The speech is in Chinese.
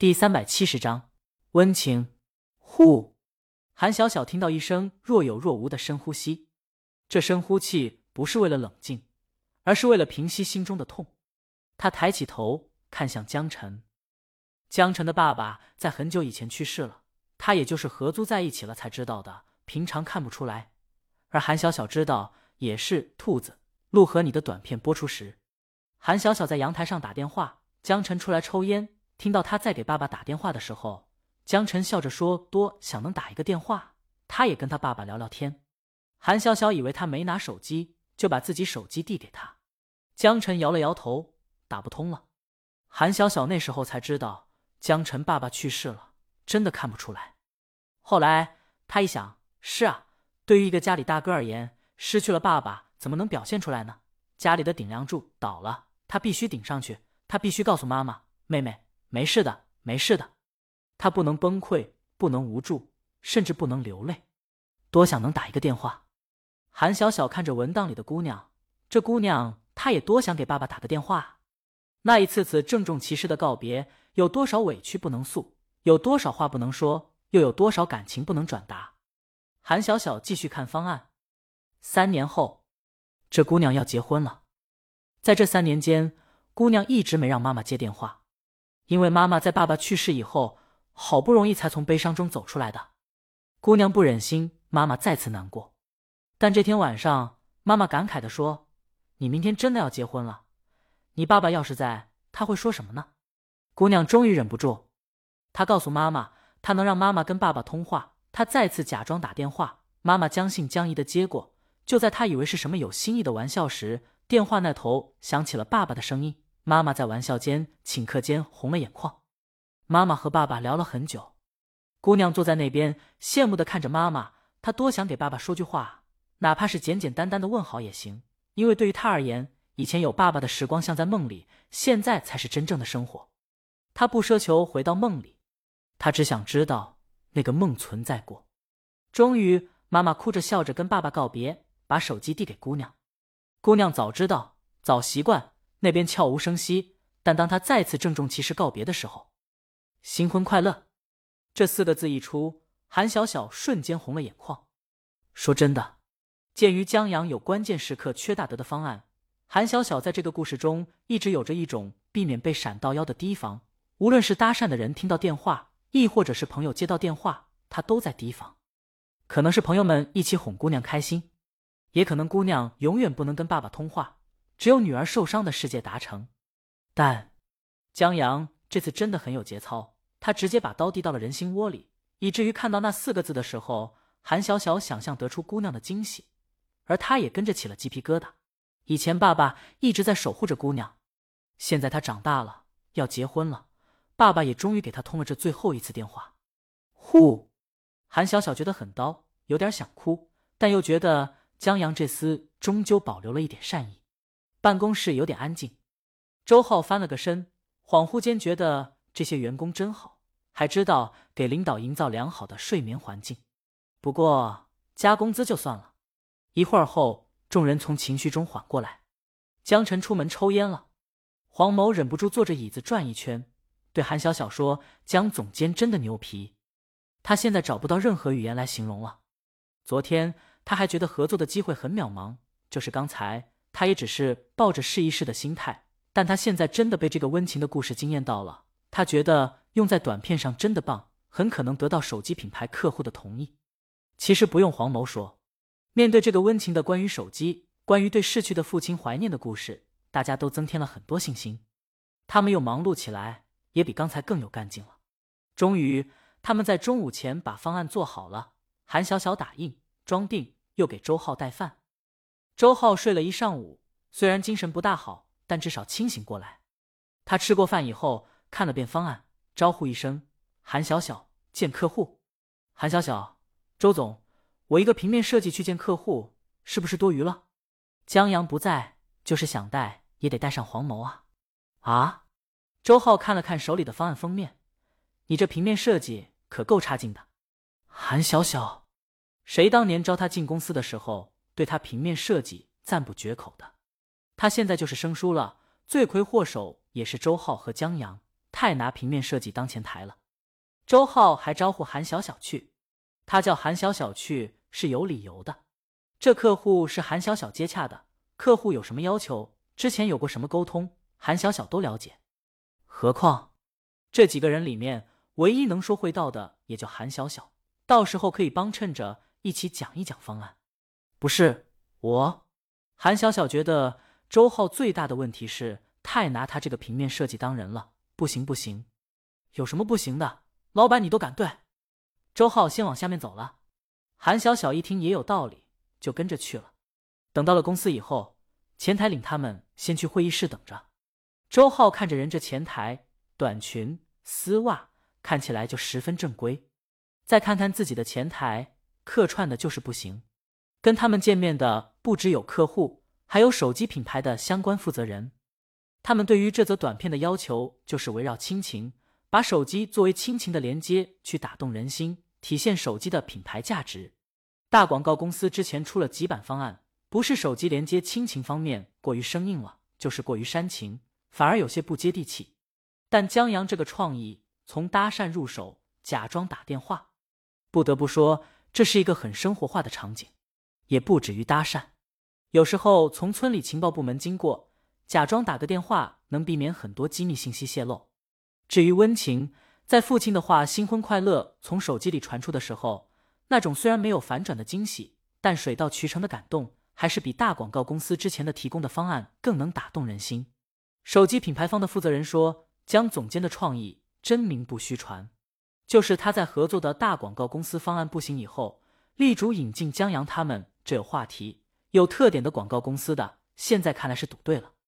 第三百七十章温情。呼，韩小小听到一声若有若无的深呼吸，这深呼气不是为了冷静，而是为了平息心中的痛。他抬起头看向江晨，江晨的爸爸在很久以前去世了，他也就是合租在一起了才知道的，平常看不出来。而韩小小知道，也是兔子陆和你的短片播出时，韩小小在阳台上打电话，江晨出来抽烟，听到他在给爸爸打电话的时候。江晨笑着说：“多想能打一个电话，他也跟他爸爸聊聊天。”韩小小以为他没拿手机，就把自己手机递给他。江晨摇了摇头，打不通了。韩小小那时候才知道，江晨爸爸去世了，真的看不出来。后来他一想，是啊，对于一个家里大哥而言，失去了爸爸怎么能表现出来呢？家里的顶梁柱倒了，他必须顶上去，他必须告诉妈妈、妹妹，没事的，没事的。他不能崩溃，不能无助，甚至不能流泪。多想能打一个电话。韩小小看着文档里的姑娘，这姑娘，她也多想给爸爸打个电话。那一次次郑重其事的告别，有多少委屈不能诉，有多少话不能说，又有多少感情不能转达。韩小小继续看方案。三年后，这姑娘要结婚了。在这三年间，姑娘一直没让妈妈接电话，因为妈妈在爸爸去世以后。好不容易才从悲伤中走出来的姑娘不忍心妈妈再次难过，但这天晚上，妈妈感慨的说：“你明天真的要结婚了，你爸爸要是在，他会说什么呢？”姑娘终于忍不住，她告诉妈妈，她能让妈妈跟爸爸通话。她再次假装打电话，妈妈将信将疑的接过。就在她以为是什么有新意的玩笑时，电话那头响起了爸爸的声音。妈妈在玩笑间、顷刻间红了眼眶。妈妈和爸爸聊了很久，姑娘坐在那边羡慕的看着妈妈。她多想给爸爸说句话，哪怕是简简单单的问好也行。因为对于她而言，以前有爸爸的时光像在梦里，现在才是真正的生活。她不奢求回到梦里，她只想知道那个梦存在过。终于，妈妈哭着笑着跟爸爸告别，把手机递给姑娘。姑娘早知道，早习惯那边悄无声息，但当他再次郑重其事告别的时候。新婚快乐，这四个字一出，韩小小瞬间红了眼眶。说真的，鉴于江阳有关键时刻缺大德的方案，韩小小在这个故事中一直有着一种避免被闪到腰的提防。无论是搭讪的人听到电话，亦或者是朋友接到电话，他都在提防。可能是朋友们一起哄姑娘开心，也可能姑娘永远不能跟爸爸通话，只有女儿受伤的世界达成。但江阳。这次真的很有节操，他直接把刀递到了人心窝里，以至于看到那四个字的时候，韩小小想象得出姑娘的惊喜，而他也跟着起了鸡皮疙瘩。以前爸爸一直在守护着姑娘，现在他长大了，要结婚了，爸爸也终于给他通了这最后一次电话。呼，韩小小觉得很刀，有点想哭，但又觉得江阳这厮终究保留了一点善意。办公室有点安静，周浩翻了个身。恍惚间觉得这些员工真好，还知道给领导营造良好的睡眠环境。不过加工资就算了。一会儿后，众人从情绪中缓过来。江晨出门抽烟了。黄某忍不住坐着椅子转一圈，对韩小小说：“江总监真的牛皮。”他现在找不到任何语言来形容了。昨天他还觉得合作的机会很渺茫，就是刚才他也只是抱着试一试的心态。但他现在真的被这个温情的故事惊艳到了，他觉得用在短片上真的棒，很可能得到手机品牌客户的同意。其实不用黄某说，面对这个温情的关于手机、关于对逝去的父亲怀念的故事，大家都增添了很多信心。他们又忙碌起来，也比刚才更有干劲了。终于，他们在中午前把方案做好了，韩小小打印、装订，又给周浩带饭。周浩睡了一上午，虽然精神不大好。但至少清醒过来。他吃过饭以后，看了遍方案，招呼一声：“韩小小，见客户。”韩小小，周总，我一个平面设计去见客户，是不是多余了？江阳不在，就是想带也得带上黄谋啊！啊！周浩看了看手里的方案封面，你这平面设计可够差劲的。韩小小，谁当年招他进公司的时候，对他平面设计赞不绝口的？他现在就是生疏了，罪魁祸首也是周浩和江阳。太拿平面设计当前台了。周浩还招呼韩小小去，他叫韩小小去是有理由的。这客户是韩小小接洽的，客户有什么要求，之前有过什么沟通，韩小小都了解。何况这几个人里面，唯一能说会道的也就韩小小，到时候可以帮衬着一起讲一讲方案。不是我，韩小小觉得周浩最大的问题是太拿他这个平面设计当人了。不行不行，有什么不行的？老板你都敢对？周浩先往下面走了。韩小小一听也有道理，就跟着去了。等到了公司以后，前台领他们先去会议室等着。周浩看着人这前台，短裙丝袜，看起来就十分正规。再看看自己的前台，客串的就是不行。跟他们见面的不只有客户，还有手机品牌的相关负责人。他们对于这则短片的要求就是围绕亲情，把手机作为亲情的连接去打动人心，体现手机的品牌价值。大广告公司之前出了几版方案，不是手机连接亲情方面过于生硬了，就是过于煽情，反而有些不接地气。但江阳这个创意从搭讪入手，假装打电话，不得不说这是一个很生活化的场景，也不止于搭讪，有时候从村里情报部门经过。假装打个电话，能避免很多机密信息泄露。至于温情，在父亲的话“新婚快乐”从手机里传出的时候，那种虽然没有反转的惊喜，但水到渠成的感动，还是比大广告公司之前的提供的方案更能打动人心。手机品牌方的负责人说：“江总监的创意真名不虚传，就是他在合作的大广告公司方案不行以后，力主引进江阳他们这有话题、有特点的广告公司的，现在看来是赌对了。”